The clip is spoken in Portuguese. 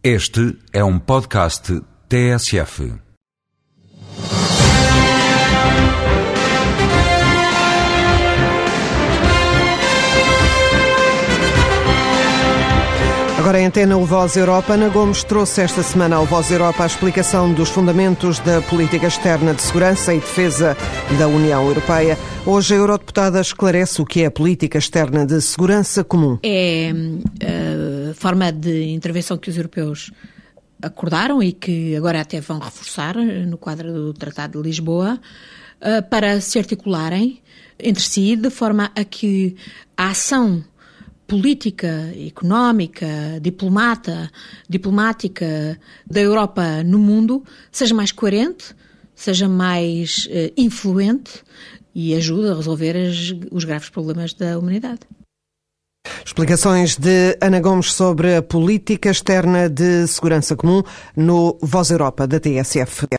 Este é um podcast TSF. Agora em antena o Voz Europa. Ana Gomes trouxe esta semana ao Voz Europa a explicação dos fundamentos da política externa de segurança e defesa da União Europeia. Hoje a eurodeputada esclarece o que é a política externa de segurança comum. É a forma de intervenção que os europeus acordaram e que agora até vão reforçar no quadro do Tratado de Lisboa para se articularem entre si de forma a que a ação política, económica, diplomata, diplomática da Europa no mundo seja mais coerente, seja mais uh, influente e ajude a resolver as, os graves problemas da humanidade. Explicações de Ana Gomes sobre a política externa de segurança comum no Voz Europa da TSF.